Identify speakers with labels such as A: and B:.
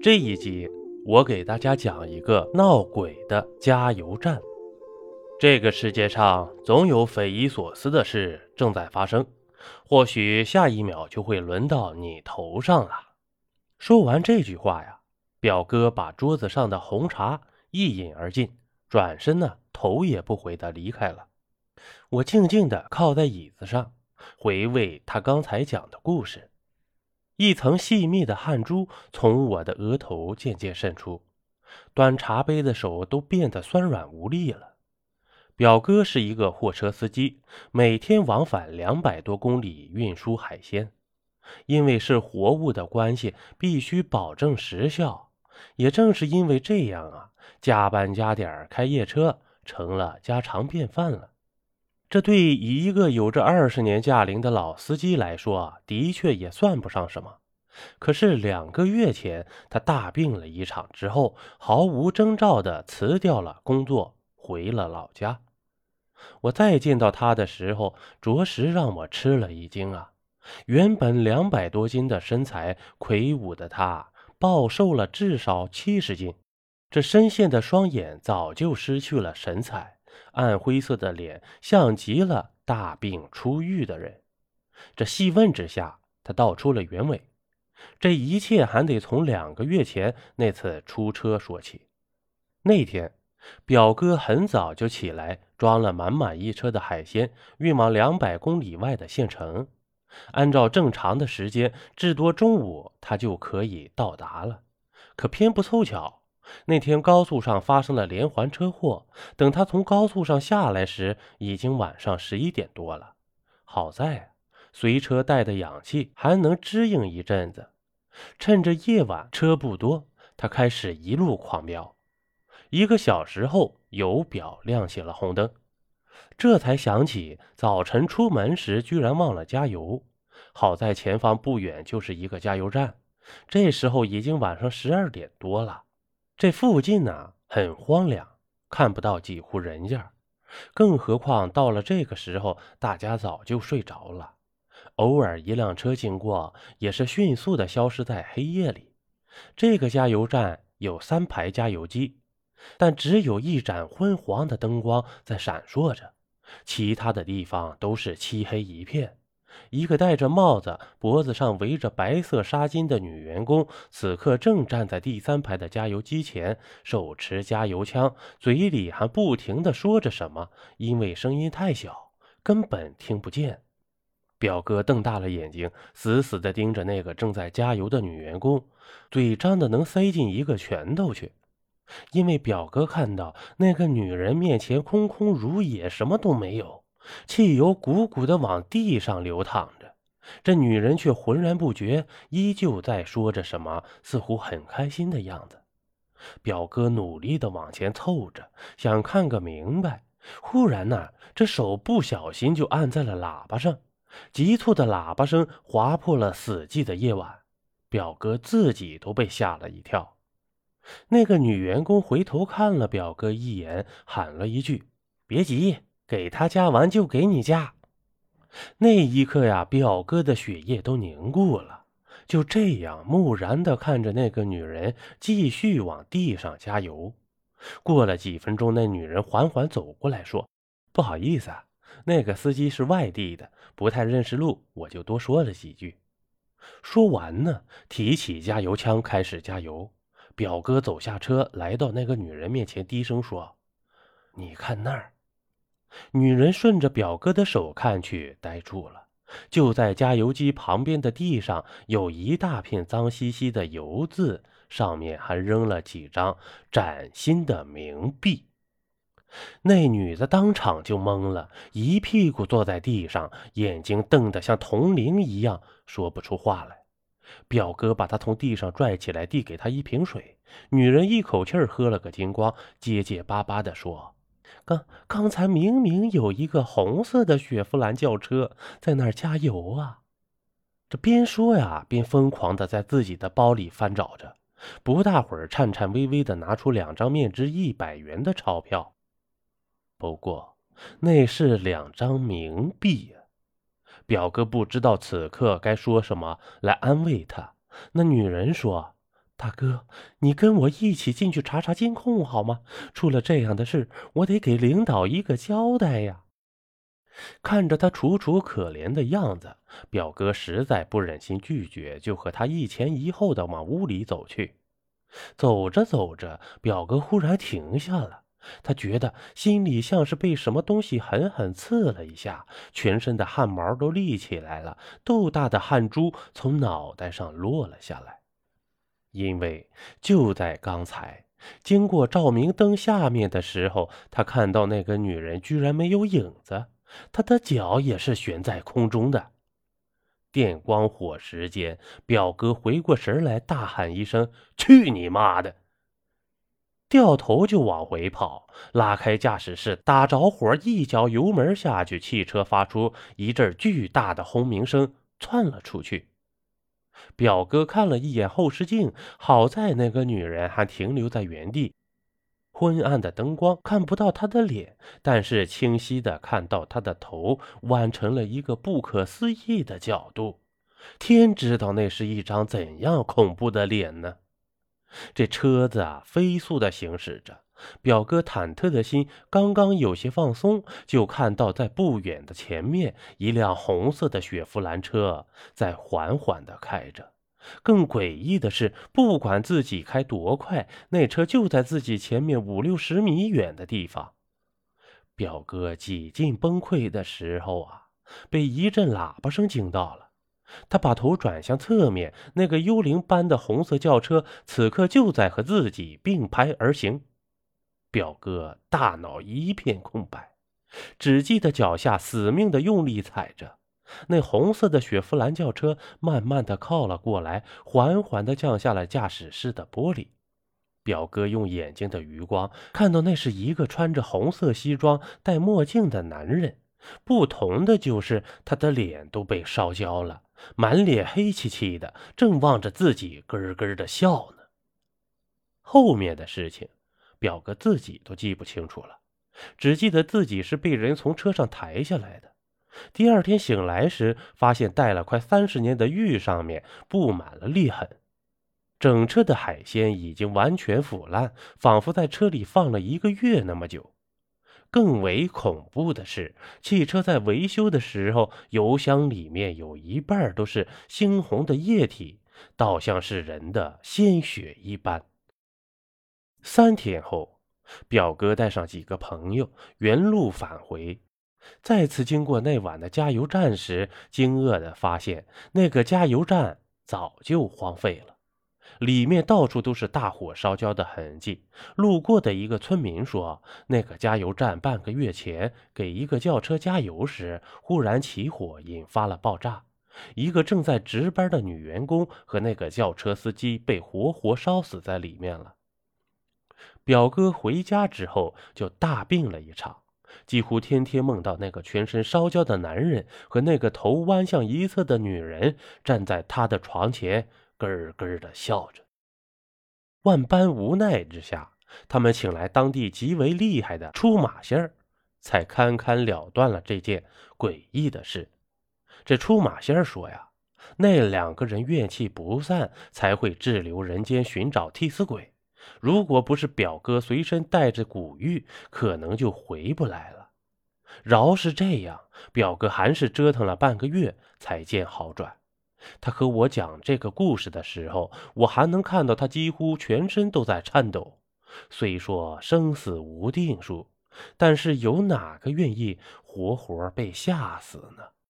A: 这一集，我给大家讲一个闹鬼的加油站。这个世界上总有匪夷所思的事正在发生，或许下一秒就会轮到你头上了。说完这句话呀，表哥把桌子上的红茶一饮而尽，转身呢，头也不回的离开了。我静静的靠在椅子上，回味他刚才讲的故事。一层细密的汗珠从我的额头渐渐渗出，端茶杯的手都变得酸软无力了。表哥是一个货车司机，每天往返两百多公里运输海鲜，因为是活物的关系，必须保证时效。也正是因为这样啊，加班加点开夜车成了家常便饭了。这对一个有着二十年驾龄的老司机来说，的确也算不上什么。可是两个月前，他大病了一场之后，毫无征兆地辞掉了工作，回了老家。我再见到他的时候，着实让我吃了一惊啊！原本两百多斤的身材，魁梧的他，暴瘦了至少七十斤。这深陷的双眼早就失去了神采。暗灰色的脸像极了大病初愈的人。这细问之下，他道出了原委。这一切还得从两个月前那次出车说起。那天，表哥很早就起来，装了满满一车的海鲜，运往两百公里外的县城。按照正常的时间，至多中午他就可以到达了。可偏不凑巧。那天高速上发生了连环车祸，等他从高速上下来时，已经晚上十一点多了。好在随车带的氧气还能支应一阵子。趁着夜晚车不多，他开始一路狂飙。一个小时后，油表亮起了红灯，这才想起早晨出门时居然忘了加油。好在前方不远就是一个加油站，这时候已经晚上十二点多了。这附近呢很荒凉，看不到几户人家，更何况到了这个时候，大家早就睡着了。偶尔一辆车经过，也是迅速的消失在黑夜里。这个加油站有三排加油机，但只有一盏昏黄的灯光在闪烁着，其他的地方都是漆黑一片。一个戴着帽子、脖子上围着白色纱巾的女员工，此刻正站在第三排的加油机前，手持加油枪，嘴里还不停地说着什么，因为声音太小，根本听不见。表哥瞪大了眼睛，死死地盯着那个正在加油的女员工，嘴张得能塞进一个拳头去。因为表哥看到那个女人面前空空如也，什么都没有。汽油鼓鼓的往地上流淌着，这女人却浑然不觉，依旧在说着什么，似乎很开心的样子。表哥努力的往前凑着，想看个明白。忽然呢，这手不小心就按在了喇叭上，急促的喇叭声划破了死寂的夜晚。表哥自己都被吓了一跳。那个女员工回头看了表哥一眼，喊了一句：“别急。”给他加完就给你加。那一刻呀，表哥的血液都凝固了，就这样木然的看着那个女人继续往地上加油。过了几分钟，那女人缓缓走过来说：“不好意思，啊，那个司机是外地的，不太认识路，我就多说了几句。”说完呢，提起加油枪开始加油。表哥走下车，来到那个女人面前，低声说：“你看那儿。”女人顺着表哥的手看去，呆住了。就在加油机旁边的地上，有一大片脏兮兮的油渍，上面还扔了几张崭新的冥币。那女的当场就懵了，一屁股坐在地上，眼睛瞪得像铜铃一样，说不出话来。表哥把她从地上拽起来，递给她一瓶水。女人一口气喝了个精光，结结巴巴地说。刚刚才明明有一个红色的雪佛兰轿车在那儿加油啊！这边说呀，边疯狂的在自己的包里翻找着，不大会儿，颤颤巍巍的拿出两张面值一百元的钞票。不过那是两张冥币呀！表哥不知道此刻该说什么来安慰他。那女人说：“大哥，你跟我一起进去查查监控好吗？出了这样的事，我得给领导一个交代呀。看着他楚楚可怜的样子，表哥实在不忍心拒绝，就和他一前一后的往屋里走去。走着走着，表哥忽然停下了，他觉得心里像是被什么东西狠狠刺了一下，全身的汗毛都立起来了，豆大的汗珠从脑袋上落了下来。因为就在刚才，经过照明灯下面的时候，他看到那个女人居然没有影子，她的脚也是悬在空中的。电光火石间，表哥回过神来，大喊一声：“去你妈的！”掉头就往回跑，拉开驾驶室，打着火，一脚油门下去，汽车发出一阵巨大的轰鸣声，窜了出去。表哥看了一眼后视镜，好在那个女人还停留在原地。昏暗的灯光看不到她的脸，但是清晰的看到她的头弯成了一个不可思议的角度。天知道那是一张怎样恐怖的脸呢？这车子啊，飞速的行驶着。表哥忐忑的心刚刚有些放松，就看到在不远的前面，一辆红色的雪佛兰车在缓缓的开着。更诡异的是，不管自己开多快，那车就在自己前面五六十米远的地方。表哥几近崩溃的时候啊，被一阵喇叭声惊到了。他把头转向侧面，那个幽灵般的红色轿车此刻就在和自己并排而行。表哥大脑一片空白，只记得脚下死命的用力踩着。那红色的雪佛兰轿车慢慢的靠了过来，缓缓的降下了驾驶室的玻璃。表哥用眼睛的余光看到，那是一个穿着红色西装、戴墨镜的男人。不同的就是他的脸都被烧焦了，满脸黑漆漆的，正望着自己咯咯的笑呢。后面的事情。表哥自己都记不清楚了，只记得自己是被人从车上抬下来的。第二天醒来时，发现戴了快三十年的玉上面布满了裂痕，整车的海鲜已经完全腐烂，仿佛在车里放了一个月那么久。更为恐怖的是，汽车在维修的时候，油箱里面有一半都是猩红的液体，倒像是人的鲜血一般。三天后，表哥带上几个朋友原路返回，再次经过那晚的加油站时，惊愕地发现那个加油站早就荒废了，里面到处都是大火烧焦的痕迹。路过的一个村民说，那个加油站半个月前给一个轿车加油时，忽然起火，引发了爆炸，一个正在值班的女员工和那个轿车司机被活活烧死在里面了。表哥回家之后就大病了一场，几乎天天梦到那个全身烧焦的男人和那个头弯向一侧的女人站在他的床前，咯咯的笑着。万般无奈之下，他们请来当地极为厉害的出马仙儿，才堪堪了断了这件诡异的事。这出马仙儿说呀，那两个人怨气不散，才会滞留人间寻找替死鬼。如果不是表哥随身带着古玉，可能就回不来了。饶是这样，表哥还是折腾了半个月才见好转。他和我讲这个故事的时候，我还能看到他几乎全身都在颤抖。虽说生死无定数，但是有哪个愿意活活被吓死呢？